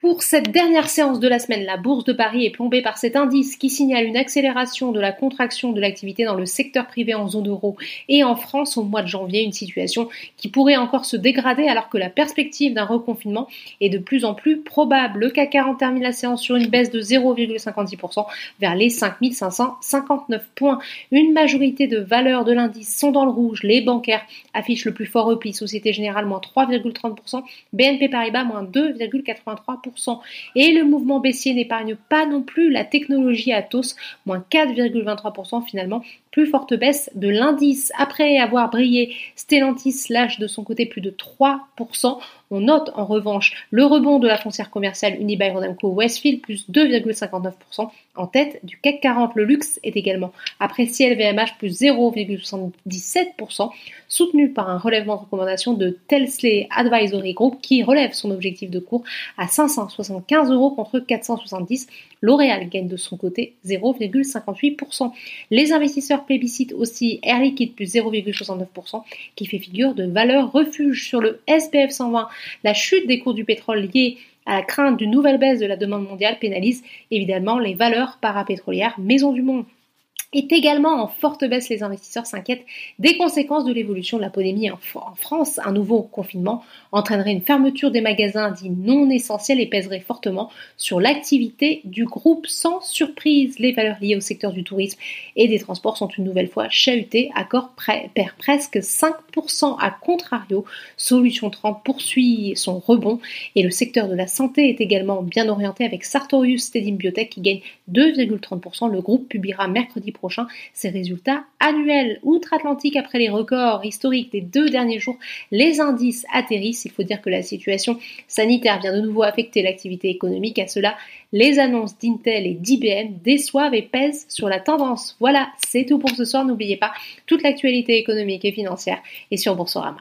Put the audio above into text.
Pour cette dernière séance de la semaine, la bourse de Paris est plombée par cet indice qui signale une accélération de la contraction de l'activité dans le secteur privé en zone euro et en France au mois de janvier, une situation qui pourrait encore se dégrader alors que la perspective d'un reconfinement est de plus en plus probable. Le CAC 40 termine la séance sur une baisse de 0,56% vers les 5559 points. Une majorité de valeurs de l'indice sont dans le rouge. Les bancaires affichent le plus fort repli. Société Générale moins 3,30%, BNP Paribas moins 2,83%. Et le mouvement baissier n'épargne pas non plus la technologie Atos, moins 4,23% finalement, plus forte baisse de l'indice. Après avoir brillé, Stellantis lâche de son côté plus de 3%. On note en revanche le rebond de la foncière commerciale Unibail-Rodamco Westfield plus 2,59% en tête du CAC 40. Le luxe est également apprécié LVMH plus 0,77% soutenu par un relèvement de recommandation de Telsley Advisory Group qui relève son objectif de cours à 575 euros contre 470. L'Oréal gagne de son côté 0,58%. Les investisseurs plébiscitent aussi Air Liquide plus 0,69% qui fait figure de valeur refuge sur le SPF 120 la chute des cours du pétrole liée à la crainte d'une nouvelle baisse de la demande mondiale pénalise évidemment les valeurs parapétrolières Maison du Monde est également en forte baisse. Les investisseurs s'inquiètent des conséquences de l'évolution de la pandémie en, France. Un nouveau confinement entraînerait une fermeture des magasins dits non essentiels et pèserait fortement sur l'activité du groupe. Sans surprise, les valeurs liées au secteur du tourisme et des transports sont une nouvelle fois chahutées. Accord perd presque 5%. À contrario, Solution 30 poursuit son rebond et le secteur de la santé est également bien orienté avec Sartorius Stedim Biotech qui gagne 2,30%. Le groupe publiera mercredi prochain ses résultats annuels. Outre-Atlantique, après les records historiques des deux derniers jours, les indices atterrissent. Il faut dire que la situation sanitaire vient de nouveau affecter l'activité économique. À cela, les annonces d'Intel et d'IBM déçoivent et pèsent sur la tendance. Voilà, c'est tout pour ce soir. N'oubliez pas, toute l'actualité économique et financière est sur Boursorama.